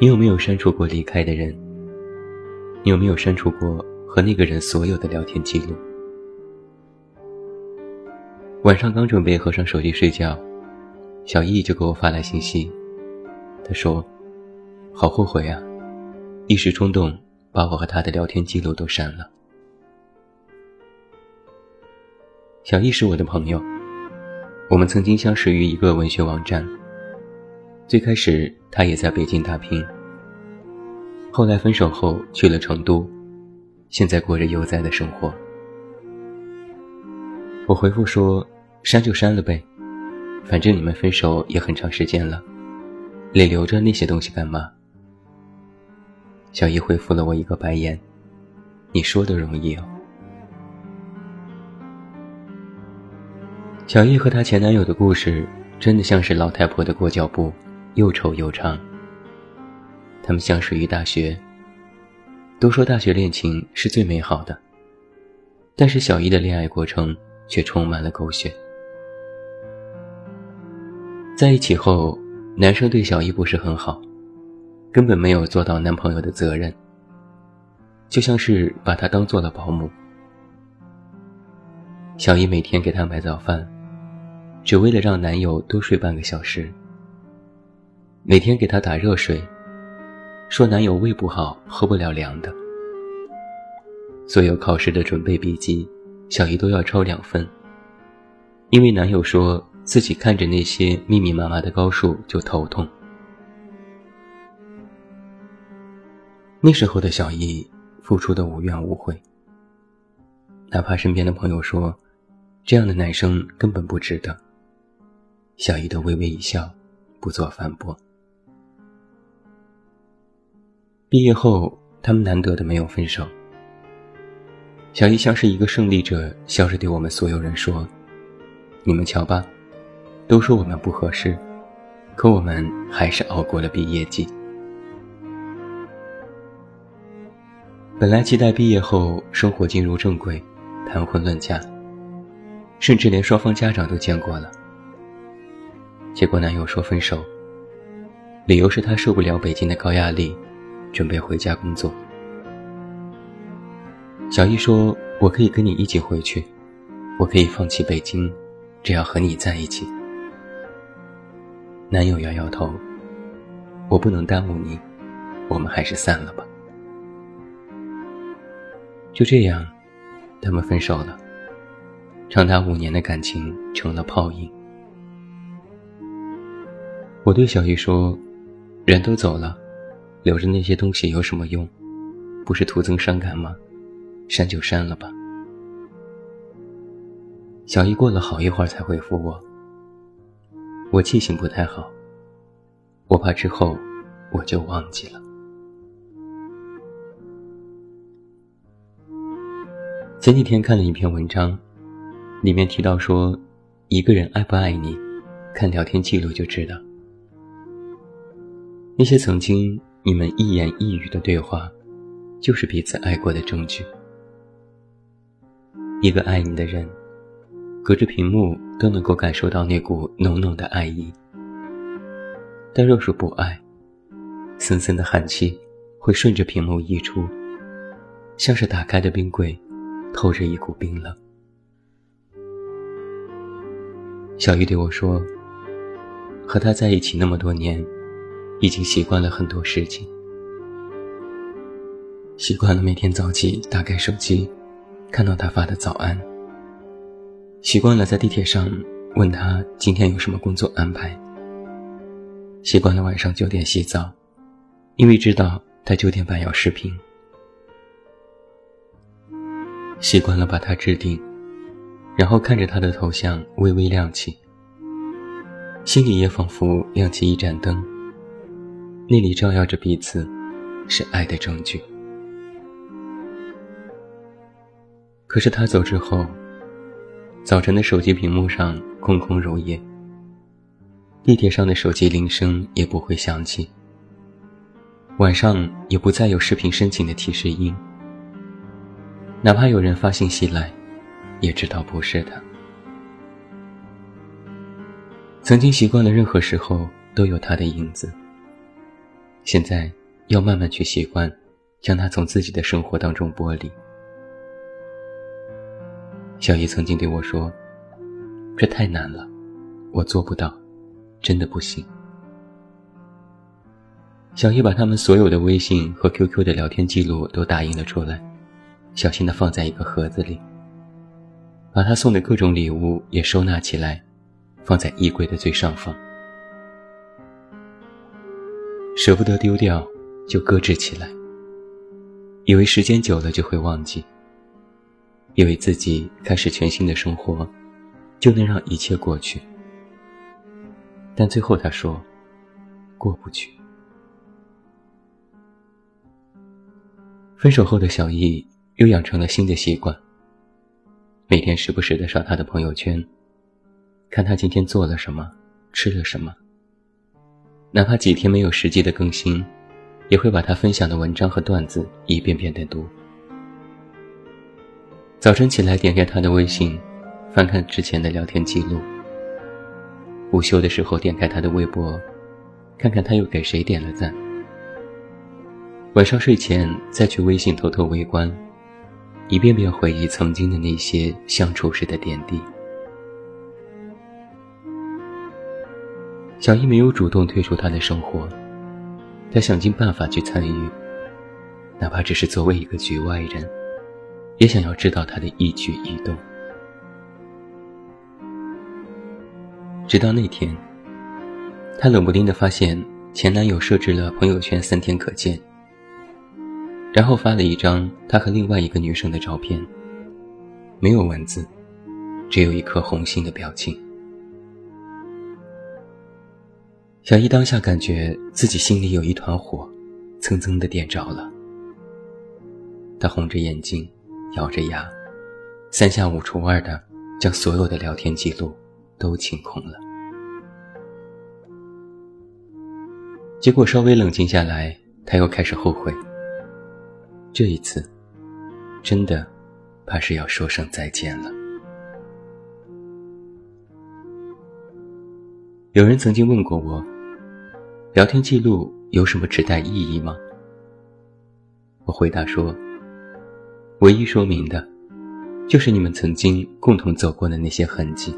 你有没有删除过离开的人？你有没有删除过和那个人所有的聊天记录？晚上刚准备合上手机睡觉，小易就给我发来信息，他说：“好后悔啊，一时冲动把我和他的聊天记录都删了。”小易是我的朋友，我们曾经相识于一个文学网站。最开始，他也在北京打拼。后来分手后去了成都，现在过着悠哉的生活。我回复说：“删就删了呗，反正你们分手也很长时间了，你留着那些东西干嘛？”小易回复了我一个白眼：“你说的容易哦。”小易和她前男友的故事，真的像是老太婆的裹脚布。又丑又长。他们相识于大学。都说大学恋情是最美好的，但是小姨的恋爱过程却充满了狗血。在一起后，男生对小姨不是很好，根本没有做到男朋友的责任，就像是把她当做了保姆。小姨每天给他买早饭，只为了让男友多睡半个小时。每天给他打热水，说男友胃不好，喝不了凉的。所有考试的准备笔记，小姨都要抄两份，因为男友说自己看着那些密密麻麻的高数就头痛。那时候的小姨付出的无怨无悔，哪怕身边的朋友说这样的男生根本不值得，小姨都微微一笑，不做反驳。毕业后，他们难得的没有分手。小姨像是一个胜利者，笑着对我们所有人说：“你们瞧吧，都说我们不合适，可我们还是熬过了毕业季。本来期待毕业后生活进入正轨，谈婚论嫁，甚至连双方家长都见过了。结果男友说分手，理由是他受不了北京的高压力。”准备回家工作。小易说：“我可以跟你一起回去，我可以放弃北京，只要和你在一起。”男友摇摇头：“我不能耽误你，我们还是散了吧。”就这样，他们分手了。长达五年的感情成了泡影。我对小易说：“人都走了。”留着那些东西有什么用？不是徒增伤感吗？删就删了吧。小姨过了好一会儿才回复我。我记性不太好，我怕之后我就忘记了。前几天看了一篇文章，里面提到说，一个人爱不爱你，看聊天记录就知道。那些曾经。你们一言一语的对话，就是彼此爱过的证据。一个爱你的人，隔着屏幕都能够感受到那股浓浓的爱意。但若是不爱，森森的寒气会顺着屏幕溢出，像是打开的冰柜，透着一股冰冷。小玉对我说：“和他在一起那么多年。”已经习惯了很多事情，习惯了每天早起打开手机，看到他发的早安。习惯了在地铁上问他今天有什么工作安排。习惯了晚上九点洗澡，因为知道他九点半要视频。习惯了把他置顶，然后看着他的头像微微亮起，心里也仿佛亮起一盏灯。那里照耀着彼此，是爱的证据。可是他走之后，早晨的手机屏幕上空空如也，地铁上的手机铃声也不会响起，晚上也不再有视频申请的提示音。哪怕有人发信息来，也知道不是他。曾经习惯了，任何时候都有他的影子。现在要慢慢去习惯，将他从自己的生活当中剥离。小姨曾经对我说：“这太难了，我做不到，真的不行。”小姨把他们所有的微信和 QQ 的聊天记录都打印了出来，小心的放在一个盒子里，把他送的各种礼物也收纳起来。放在衣柜的最上方，舍不得丢掉，就搁置起来。以为时间久了就会忘记，以为自己开始全新的生活，就能让一切过去。但最后他说，过不去。分手后的小易又养成了新的习惯，每天时不时的刷他的朋友圈。看他今天做了什么，吃了什么。哪怕几天没有实际的更新，也会把他分享的文章和段子一遍遍的读。早晨起来点开他的微信，翻看之前的聊天记录。午休的时候点开他的微博，看看他又给谁点了赞。晚上睡前再去微信偷偷围观，一遍遍回忆曾经的那些相处时的点滴。小易没有主动退出他的生活，他想尽办法去参与，哪怕只是作为一个局外人，也想要知道他的一举一动。直到那天，他冷不丁的发现前男友设置了朋友圈三天可见，然后发了一张他和另外一个女生的照片，没有文字，只有一颗红心的表情。小伊当下感觉自己心里有一团火，蹭蹭的点着了。他红着眼睛，咬着牙，三下五除二的将所有的聊天记录都清空了。结果稍微冷静下来，他又开始后悔。这一次，真的怕是要说声再见了。有人曾经问过我。聊天记录有什么指代意义吗？我回答说，唯一说明的，就是你们曾经共同走过的那些痕迹，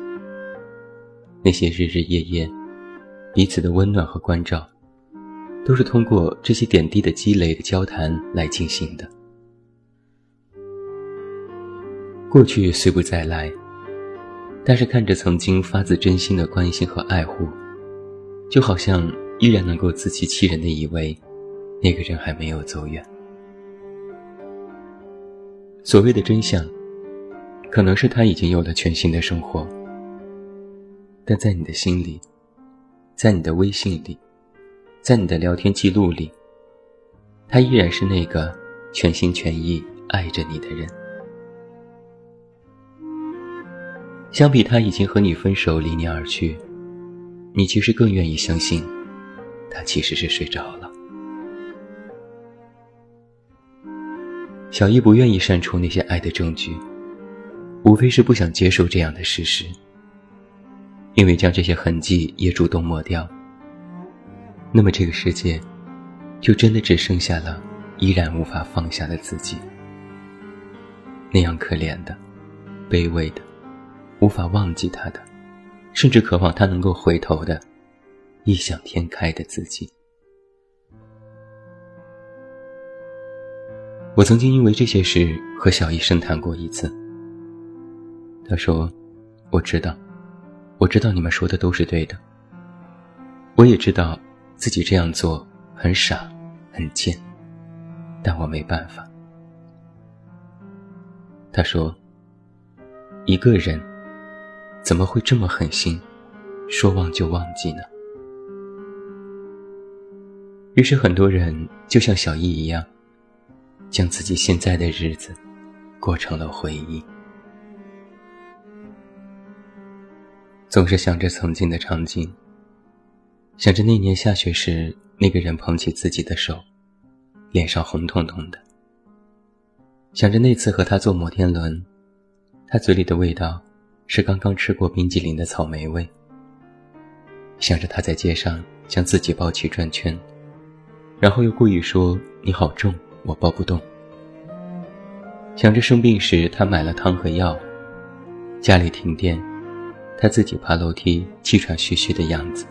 那些日日夜夜，彼此的温暖和关照，都是通过这些点滴的积累的交谈来进行的。过去虽不再来，但是看着曾经发自真心的关心和爱护，就好像。依然能够自欺欺人的以为，那个人还没有走远。所谓的真相，可能是他已经有了全新的生活，但在你的心里，在你的微信里，在你的聊天记录里，他依然是那个全心全意爱着你的人。相比他已经和你分手离你而去，你其实更愿意相信。他其实是睡着了。小易不愿意删除那些爱的证据，无非是不想接受这样的事实。因为将这些痕迹也主动抹掉，那么这个世界，就真的只剩下了依然无法放下的自己。那样可怜的、卑微的、无法忘记他的，甚至渴望他能够回头的。异想天开的自己。我曾经因为这些事和小医生谈过一次。他说：“我知道，我知道你们说的都是对的。我也知道自己这样做很傻，很贱，但我没办法。”他说：“一个人怎么会这么狠心，说忘就忘记呢？”于是很多人就像小易一样，将自己现在的日子过成了回忆，总是想着曾经的场景，想着那年下雪时那个人捧起自己的手，脸上红彤彤的；想着那次和他坐摩天轮，他嘴里的味道是刚刚吃过冰激凌的草莓味；想着他在街上将自己抱起转圈。然后又故意说：“你好重，我抱不动。”想着生病时他买了汤和药，家里停电，他自己爬楼梯气喘吁吁的样子。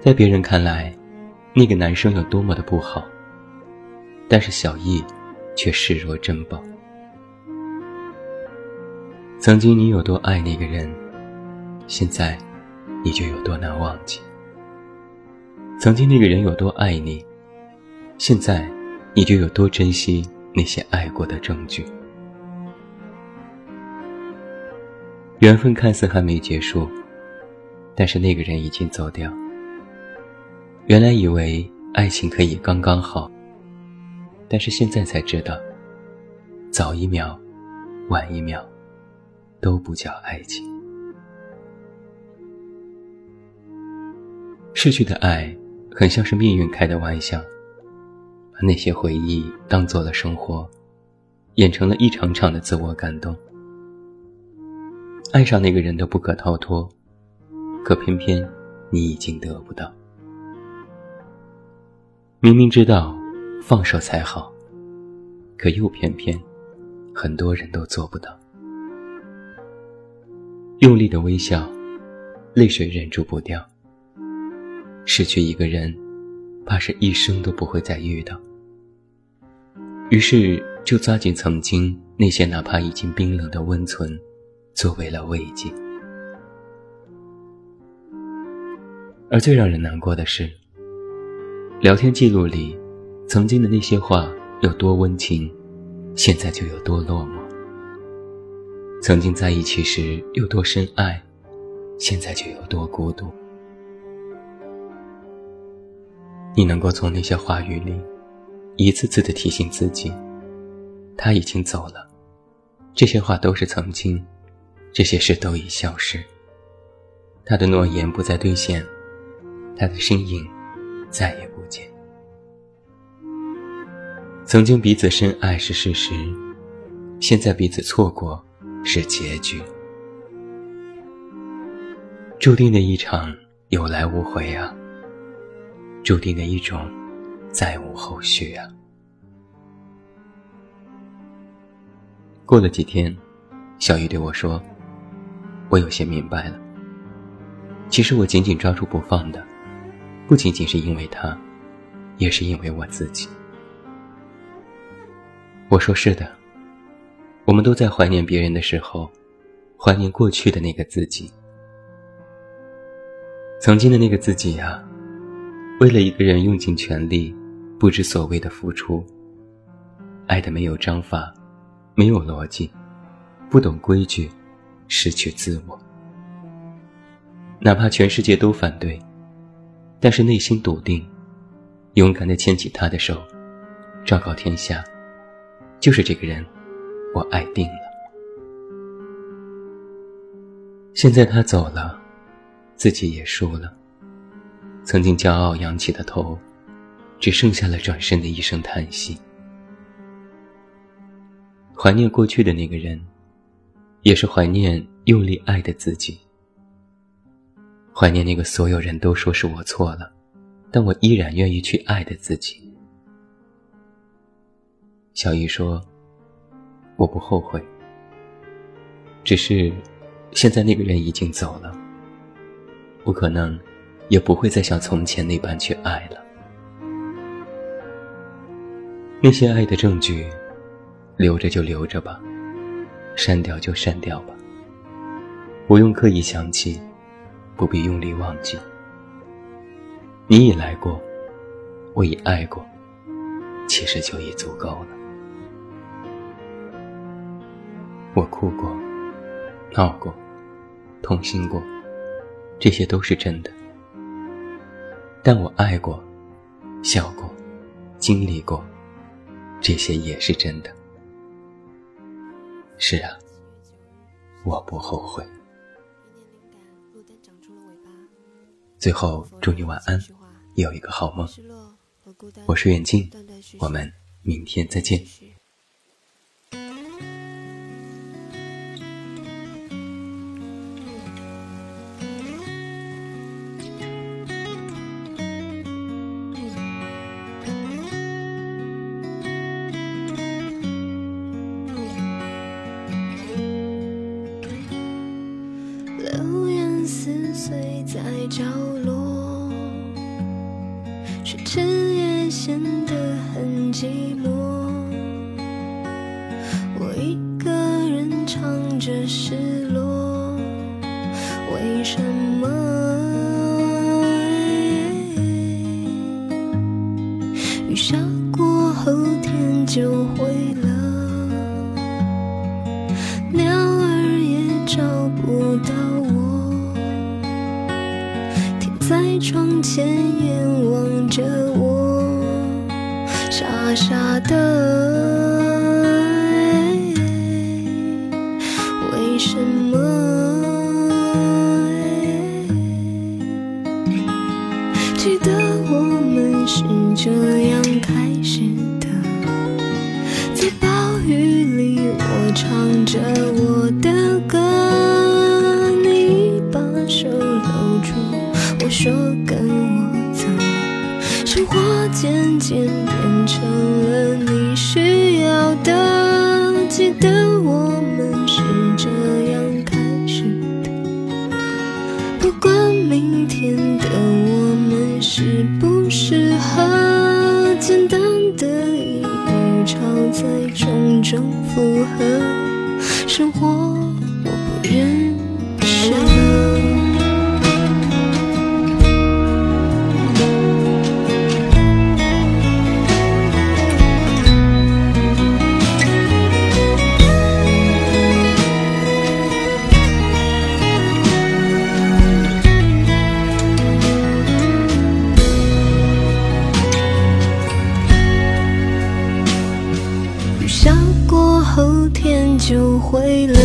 在别人看来，那个男生有多么的不好，但是小易却视若珍宝。曾经你有多爱那个人，现在你就有多难忘记。曾经那个人有多爱你，现在你就有多珍惜那些爱过的证据。缘分看似还没结束，但是那个人已经走掉。原来以为爱情可以刚刚好，但是现在才知道，早一秒，晚一秒，都不叫爱情。逝去的爱。很像是命运开的玩笑，把那些回忆当做了生活，演成了一场场的自我感动。爱上那个人都不可逃脱，可偏偏你已经得不到。明明知道放手才好，可又偏偏很多人都做不到。用力的微笑，泪水忍住不掉。失去一个人，怕是一生都不会再遇到。于是就抓紧曾经那些哪怕已经冰冷的温存，作为了慰藉。而最让人难过的是，聊天记录里，曾经的那些话有多温情，现在就有多落寞；曾经在一起时有多深爱，现在就有多孤独。你能够从那些话语里，一次次的提醒自己，他已经走了，这些话都是曾经，这些事都已消失。他的诺言不再兑现，他的身影再也不见。曾经彼此深爱是事实，现在彼此错过是结局，注定的一场有来无回啊。注定的一种，再无后续啊！过了几天，小玉对我说：“我有些明白了。其实我紧紧抓住不放的，不仅仅是因为他，也是因为我自己。”我说：“是的，我们都在怀念别人的时候，怀念过去的那个自己，曾经的那个自己呀。”为了一个人用尽全力，不知所谓的付出，爱的没有章法，没有逻辑，不懂规矩，失去自我。哪怕全世界都反对，但是内心笃定，勇敢的牵起他的手，昭告天下，就是这个人，我爱定了。现在他走了，自己也输了。曾经骄傲扬起的头，只剩下了转身的一声叹息。怀念过去的那个人，也是怀念用力爱的自己。怀念那个所有人都说是我错了，但我依然愿意去爱的自己。小姨说：“我不后悔，只是现在那个人已经走了，不可能。”也不会再像从前那般去爱了。那些爱的证据，留着就留着吧，删掉就删掉吧。不用刻意想起，不必用力忘记。你已来过，我已爱过，其实就已足够了。我哭过，闹过，痛心过，这些都是真的。但我爱过，笑过，经历过，这些也是真的。是啊，我不后悔。最后，祝你晚安，有一个好梦。我是远近，我们明天再见。在角落，却彻夜显得很寂寞。我一个人唱着失落，为什么？傻明天的我们适不适合，简单的一语抄在重重负荷，生活后天就会了，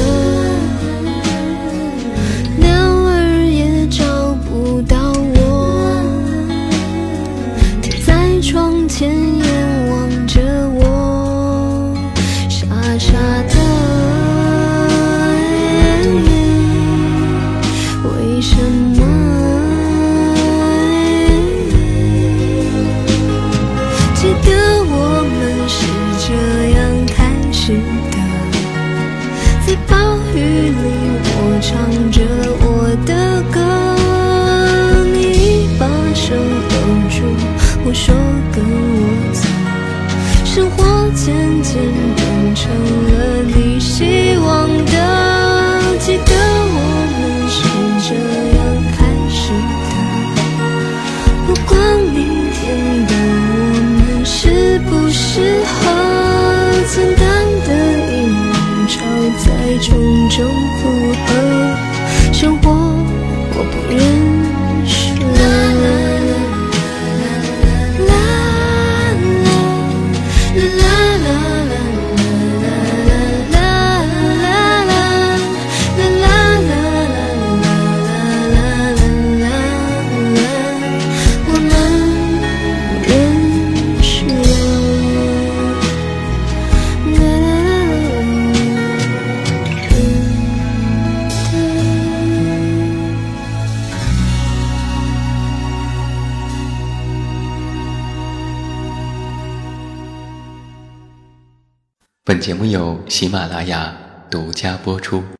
本节目由喜马拉雅独家播出。